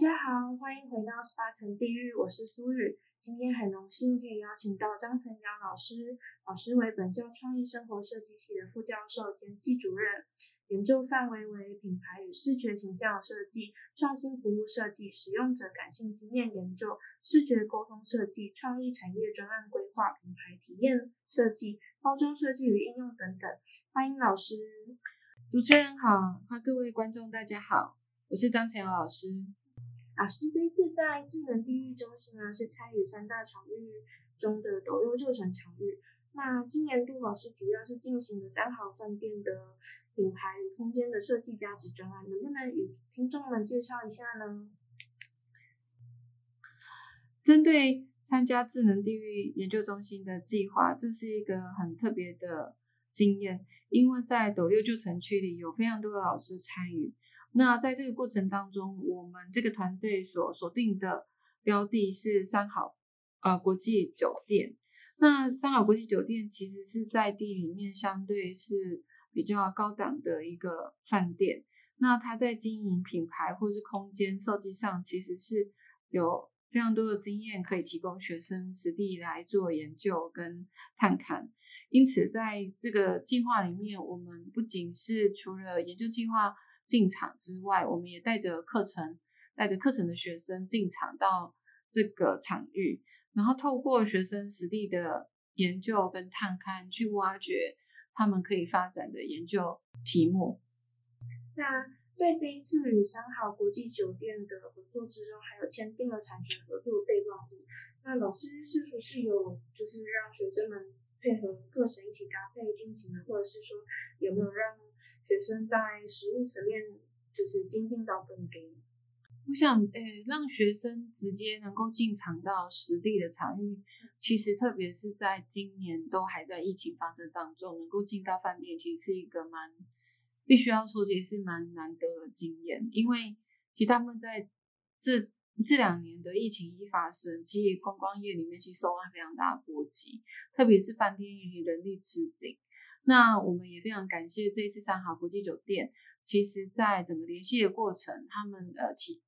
大家好，欢迎回到十八层地狱，我是苏雨。今天很荣幸可以邀请到张晨阳老师，老师为本校创意生活设计系的副教授兼系主任，研究范围为品牌与视觉形象设计、创新服务设计、使用者感性经验研究、视觉沟通设计、创意产业专案规划、品牌体验设计、包装设计与应用等等。欢迎老师。主持人好，哈，各位观众大家好，我是张晨阳老师。老师这次在智能地域中心呢，是参与三大场域中的斗六旧城场域。那今年度老师主要是进行了三好饭店的品牌与空间的设计价值专案，能不能与听众们介绍一下呢？针对参加智能地域研究中心的计划，这是一个很特别的经验，因为在斗六旧城区里有非常多的老师参与。那在这个过程当中，我们这个团队所锁定的标的是三好呃国际酒店。那三好国际酒店其实是在地里面相对是比较高档的一个饭店。那它在经营品牌或是空间设计上，其实是有非常多的经验可以提供学生实地来做研究跟探看。因此，在这个计划里面，我们不仅是除了研究计划。进场之外，我们也带着课程，带着课程的学生进场到这个场域，然后透过学生实地的研究跟探勘，去挖掘他们可以发展的研究题目。那在这一次与三好国际酒店的合作之中，还有签订了产权合作备忘录。那老师是不是有就是让学生们配合课程一起搭配进行的，或者是说有没有让？学生在实物层面就是精进到更多。我想，诶、欸，让学生直接能够进场到实地的场域，其实特别是在今年都还在疫情发生当中，能够进到饭店，其实是一个蛮必须要说，其实是蛮难得的经验。因为其实他们在这这两年的疫情一发生，其实观光业里面其实受到非常大的波及，特别是饭店业人力吃紧。那我们也非常感谢这一次三好国际酒店，其实在整个联系的过程，他们呃提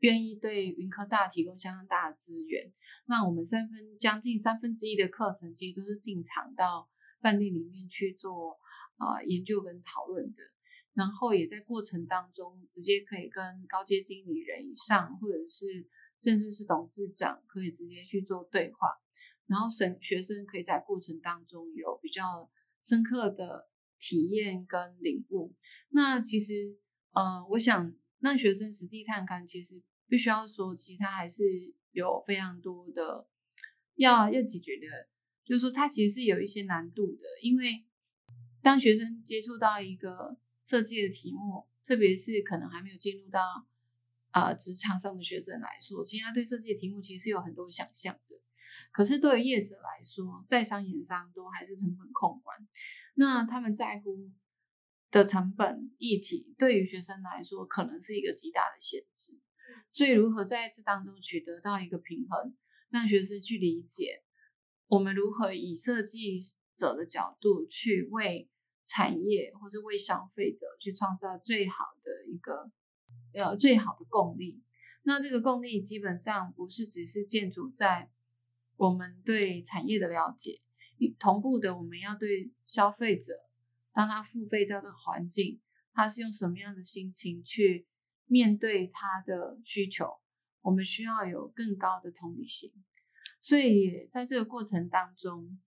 愿意对云科大提供相当大的资源。那我们三分将近三分之一的课程，其实都是进场到饭店里面去做啊、研究跟讨论的，然后也在过程当中直接可以跟高阶经理人以上，或者是甚至是董事长，可以直接去做对话，然后生学生可以在过程当中有比较。深刻的体验跟领悟，那其实，呃，我想让学生实地探勘，其实必须要说，其实它还是有非常多的要要解决的，就是说它其实是有一些难度的，因为当学生接触到一个设计的题目，特别是可能还没有进入到啊、职场上的学生来说，其实他对设计的题目其实是有很多想象的。可是对于业者来说，在商言商都还是成本控管，那他们在乎的成本议题，对于学生来说可能是一个极大的限制。所以如何在这当中取得到一个平衡，让学生去理解，我们如何以设计者的角度去为产业或是为消费者去创造最好的一个呃最好的共利。那这个共利基本上不是只是建筑在。我们对产业的了解，同步的，我们要对消费者，当他付费到的环境，他是用什么样的心情去面对他的需求，我们需要有更高的同理心。所以在这个过程当中，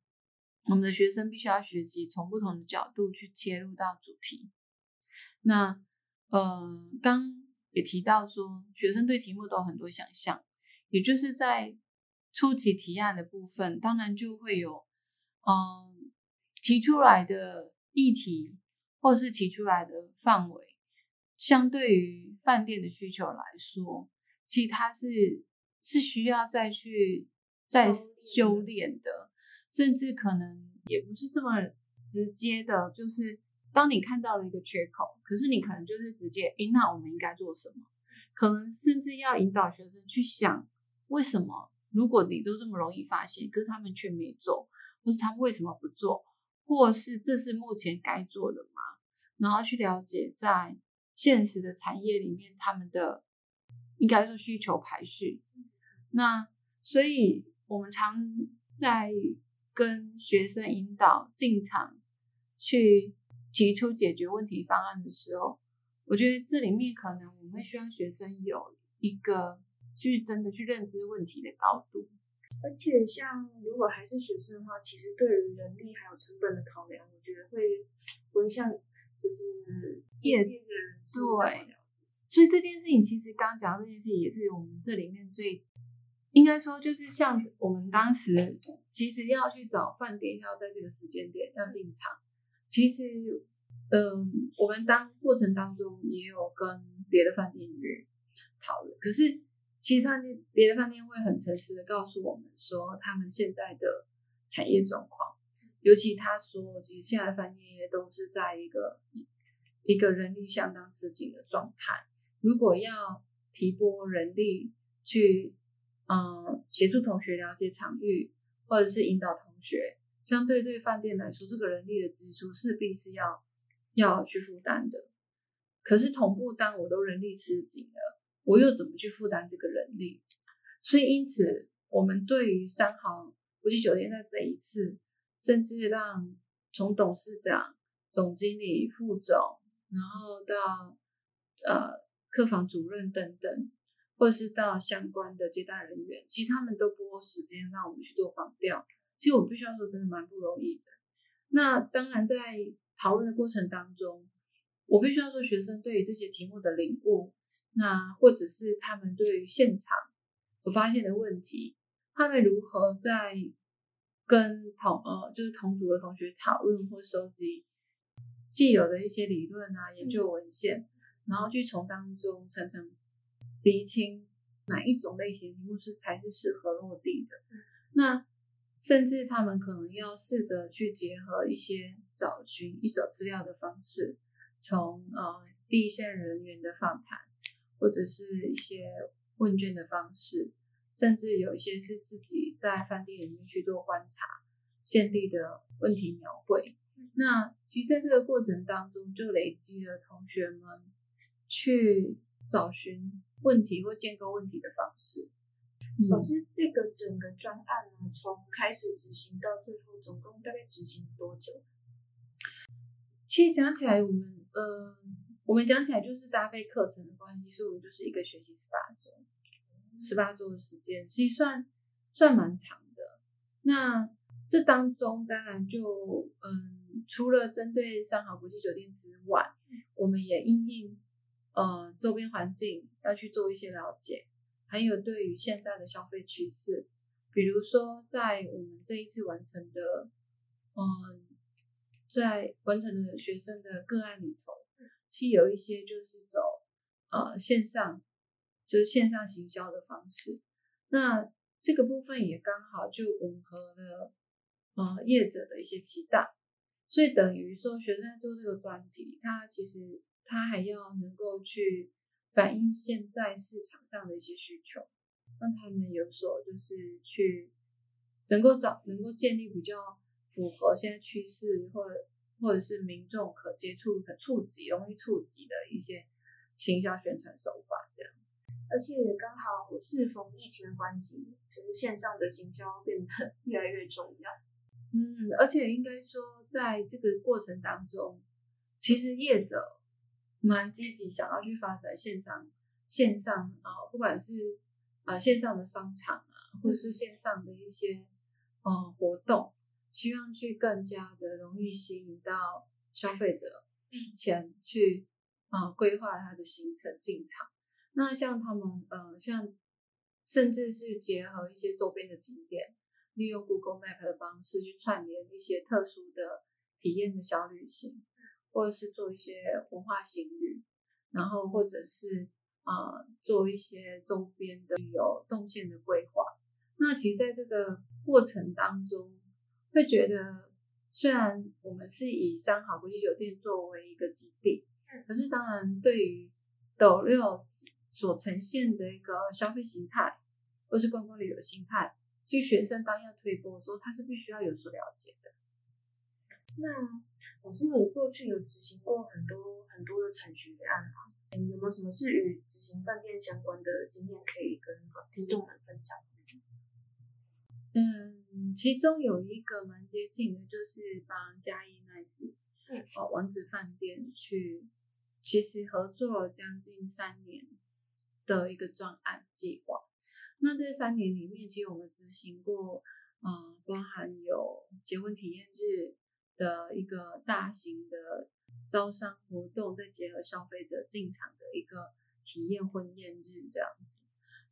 我们的学生必须要学习从不同的角度去切入到主题。那，呃，刚也提到说，学生对题目都有很多想象，也就是在初期提案的部分，当然就会有，嗯、呃，提出来的议题或是提出来的范围，相对于饭店的需求来说，其实它是是需要再去再修炼的。甚至可能也不是这么直接的，就是当你看到了一个缺口，可是你可能就是直接，诶，那我们应该做什么？可能甚至要引导学生去想，为什么如果你都这么容易发现，可是他们却没做，或是他们为什么不做，或是这是目前该做的吗？然后去了解在现实的产业里面他们的应该说需求排序。那所以我们常在。跟学生引导进场去提出解决问题方案的时候，我觉得这里面可能我们会需要学生有一个去真的去认知问题的高度。而且像如果还是学生的话，其实对于人力还有成本的考量，我觉得会不会像就是业界的人士对。所以这件事情其实刚刚讲到这件事情，也是我们这里面最。应该说，就是像我们当时其实要去找饭店，要在这个时间点要进场。其实，嗯，我们当过程当中也有跟别的饭店约讨论。可是，其实饭店别的饭店会很诚实的告诉我们说，他们现在的产业状况，尤其他说，其实现在饭店业都是在一个一个人力相当吃紧的状态。如果要提拨人力去。嗯，协助同学了解场域，或者是引导同学，相对对饭店来说，这个人力的支出势必是要要去负担的。可是同步，当我都人力吃紧了，我又怎么去负担这个人力？所以，因此，我们对于三好国际酒店在这一次，甚至让从董事长、总经理、副总，然后到呃客房主任等等。或者是到相关的接待人员，其实他们都拨时间让我们去做访调。其实我必须要说，真的蛮不容易的。那当然，在讨论的过程当中，我必须要说，学生对于这些题目的领悟，那或者是他们对于现场所发现的问题，他们如何在跟同呃就是同组的同学讨论或收集既有的一些理论啊、研究文献，然后去从当中层层。厘清哪一种类型题目是才是适合落地的，那甚至他们可能要试着去结合一些找寻一手资料的方式，从呃第一线人员的访谈，或者是一些问卷的方式，甚至有一些是自己在饭店里面去做观察，现地的问题描绘。那其实在这个过程当中，就累积了同学们去找寻问题或建构问题的方式。老师，这个整个专案呢，从开始执行到最后，总共大概执行多久？其实讲起来，我们呃，我们讲起来就是搭配课程的关系，所以我们就是一个学期十八周，十八周的时间，其实算算蛮长的。那这当中当然就嗯，除了针对三好国际酒店之外，我们也因应。呃，周边环境要去做一些了解，还有对于现在的消费趋势，比如说在我们这一次完成的，嗯、在完成的学生的个案里头，其实有一些就是走呃线上，就是线上行销的方式，那这个部分也刚好就吻合了呃业者的一些期待，所以等于说学生做这个专题，他其实。他还要能够去反映现在市场上的一些需求，让他们有所就是去能够找能够建立比较符合现在趋势或者或者是民众可接触、可触及、容易触及的一些行销宣传手法，这样。而且刚好适逢疫情的关系，就是线上的行销变得 越来越重要。嗯，而且应该说，在这个过程当中，其实业者。蛮积极想要去发展线上线上啊、呃，不管是呃线上的商场啊，或者是线上的一些呃活动，希望去更加的容易吸引到消费者提前去啊、呃、规划他的行程进场。那像他们呃像甚至是结合一些周边的景点，利用 Google Map 的方式去串联一些特殊的体验的小旅行。或者是做一些文化行旅，然后或者是啊、呃、做一些周边的旅游动线的规划。那其实在这个过程当中，会觉得虽然我们是以三好国际酒店作为一个基地，可是当然对于斗六所呈现的一个消费形态，或是观光旅游形态，其实学生当要推波的时候，他是必须要有所了解的。那老师，你过去有执行过很多很多的产学案吗，有没有什么是与执行饭店相关的经验可以跟听众们分享？嗯，其中有一个蛮接近的，就是帮嘉义 Nice 嗯，哦，王子饭店去，其实合作了将近三年的一个专案计划。那这三年里面，其实我们执行过，嗯，包含有结婚体验日。的一个大型的招商活动，再结合消费者进场的一个体验婚宴日这样子，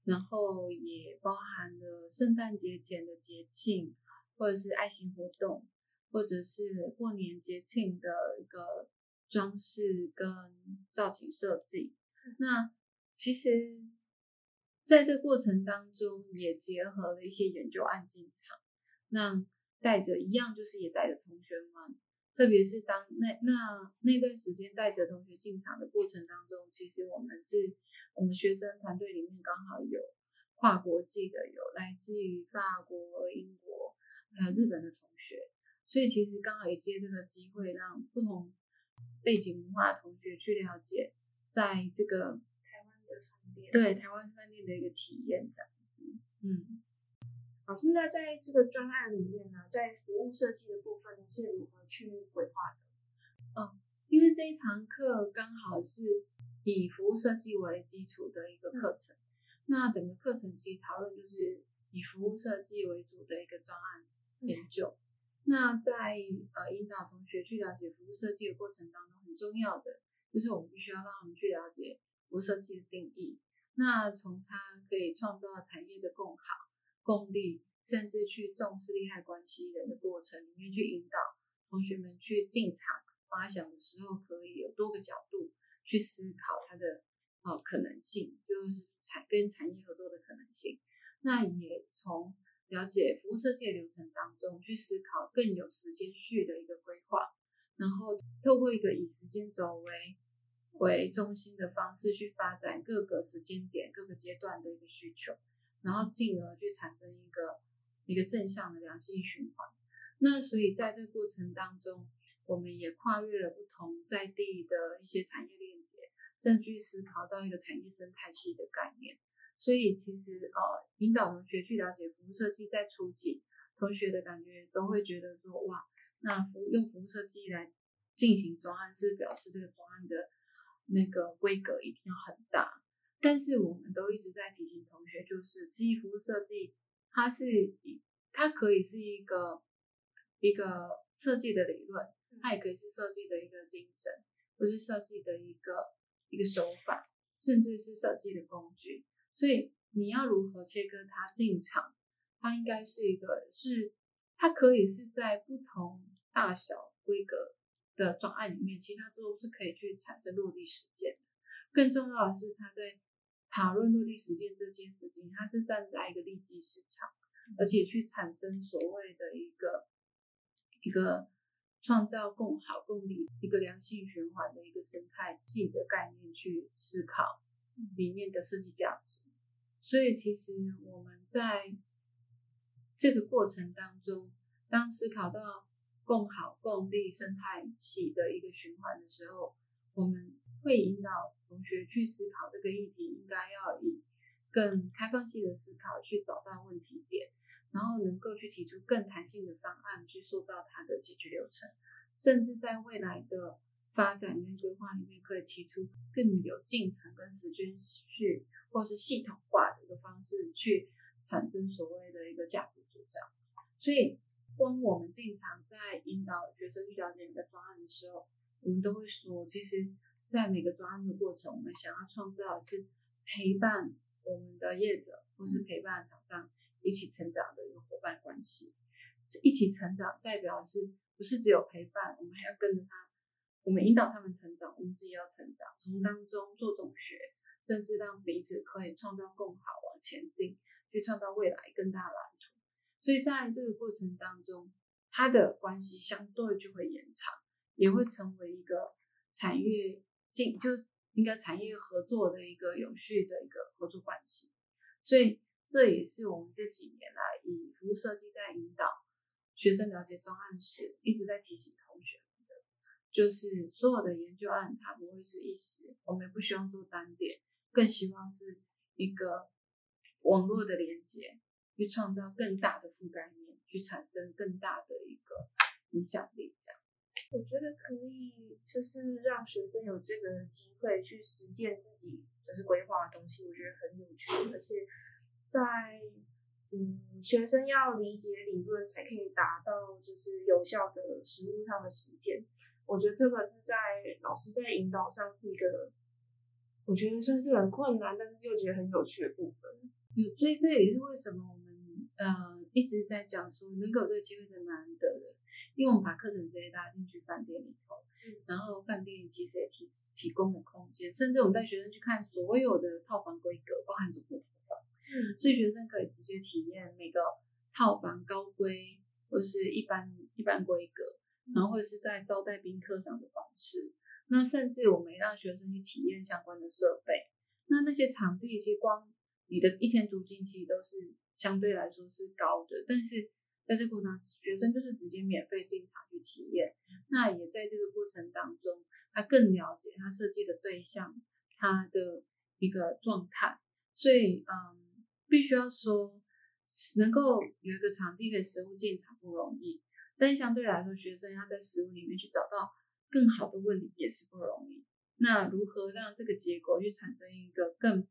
然后也包含了圣诞节前的节庆，或者是爱心活动，或者是过年节庆的一个装饰跟造型设计。那其实在这个过程当中，也结合了一些研究案进场，那。带着一样，就是也带着同学们，特别是当那那那段时间带着同学进场的过程当中，其实我们是我们学生团队里面刚好有跨国际的，有来自于法国、英国还有日本的同学，所以其实刚好也借这个机会，让不同背景文化的同学去了解，在这个台湾的饭店，对台湾饭店的一个体验这样子，嗯。好，现在在这个专案里面呢，在服务设计的部分是如何去规划的？嗯，因为这一堂课刚好是以服务设计为基础的一个课程，嗯、那整个课程其实讨论就是以服务设计为主的一个专案研究。嗯、那在呃引导同学去了解服务设计的过程当中，很重要的就是我们必须要让他们去了解服务设计的定义。那从它可以创造产业的共好。共利，甚至去重视利害关系人的过程里面去引导同学们去进场发想的时候，可以有多个角度去思考它的呃可能性，就是产跟产业合作的可能性。那也从了解服务设计的流程当中去思考更有时间序的一个规划，然后透过一个以时间轴为为中心的方式去发展各个时间点、各个阶段的一个需求。然后进而去产生一个一个正向的良性循环。那所以在这个过程当中，我们也跨越了不同在地的一些产业链接，甚至去思考到一个产业生态系的概念。所以其实呃，引导同学去了解服务设计，在初期同学的感觉都会觉得说，哇，那服用服务设计来进行专案，是表示这个专案的那个规格一定要很大。但是我们都一直在提醒同学，就是其实服务设计，它是它可以是一个一个设计的理论，它也可以是设计的一个精神，或是设计的一个一个手法，甚至是设计的工具。所以你要如何切割它进场，它应该是一个是它可以是在不同大小规格的专案里面，其他都是可以去产生落地实践。更重要的是，它在讨论落地实践这件事情，它是站在一个利基市场，而且去产生所谓的一个一个创造共好共利、一个良性循环的一个生态系的概念去思考里面的设计价值。所以，其实我们在这个过程当中，当思考到共好共利生态系的一个循环的时候，我们会引导同学去思考这个议题，应该要以更开放性的思考去找到问题点，然后能够去提出更弹性的方案去塑造它的解决流程，甚至在未来的发展跟规划里面，可以提出更有进程跟时间序，或是系统化的一个方式去产生所谓的一个价值主张。所以，光我们经常在引导学生去了解每个专案的时候，我们都会说，其实，在每个专案的过程，我们想要创造的是陪伴我们的业者，或是陪伴厂商一起成长的一个伙伴关系。这一起成长，代表是不是只有陪伴，我们还要跟着他。我们引导他们成长，我们自己要成长，从当中做总学，甚至让彼此可以创造更好往前进，去创造未来更大的蓝图。所以在这个过程当中，他的关系相对就会延长，也会成为一个产业进就应该产业合作的一个有序的一个合作关系。所以这也是我们这几年来以服务设计在引导学生了解专案时，一直在提醒同学的。就是所有的研究案，它不会是一时，我们不希望做单点，更希望是一个网络的连接，去创造更大的覆盖面，去产生更大的一个影响力。这样，我觉得可以，就是让学生有这个机会去实践自己就是规划的东西，我觉得很有趣，而且在嗯，学生要理解理论，才可以达到就是有效的实物上的实践。我觉得这个是在老师在引导上是一个，我觉得算是很困难，但是又觉得很有趣的部分。有，所以这也是为什么我们呃一直在讲说能够有这个机会是难得的，因为我们把课程直接拉进去饭店里头，嗯、然后饭店其实也提提供了空间，甚至我们带学生去看所有的套房规格，包含总统套房，嗯，所以学生可以直接体验每个套房高规或者是一般一般规格。然后或者是在招待宾客上的方式，那甚至我们也让学生去体验相关的设备。那那些场地其实光你的一天租金其实都是相对来说是高的，但是在这个过程学生就是直接免费进场去体验。那也在这个过程当中，他更了解他设计的对象，他的一个状态。所以，嗯，必须要说，能够有一个场地可以实务进场不容易。但相对来说，学生要在实物里面去找到更好的问题也是不容易。那如何让这个结果去产生一个更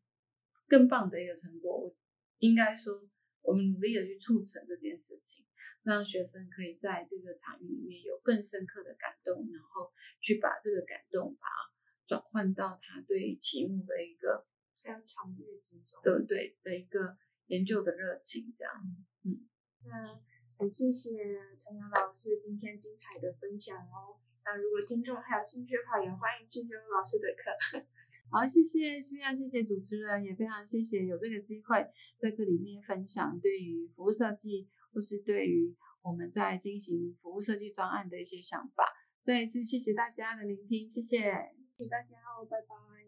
更棒的一个成果？我应该说，我们努力的去促成这件事情，让学生可以在这个场域里面有更深刻的感动，然后去把这个感动把转换到他对题目的一个非常强烈之中，对对的一个研究的热情，这样，嗯，那。很谢谢陈阳老师今天精彩的分享哦。那如果听众还有兴趣的话，也欢迎去修老师的课。好，谢谢，非常谢谢主持人，也非常谢谢有这个机会在这里面分享对于服务设计或是对于我们在进行服务设计专案的一些想法。再一次谢谢大家的聆听，谢谢，谢谢大家哦，拜拜。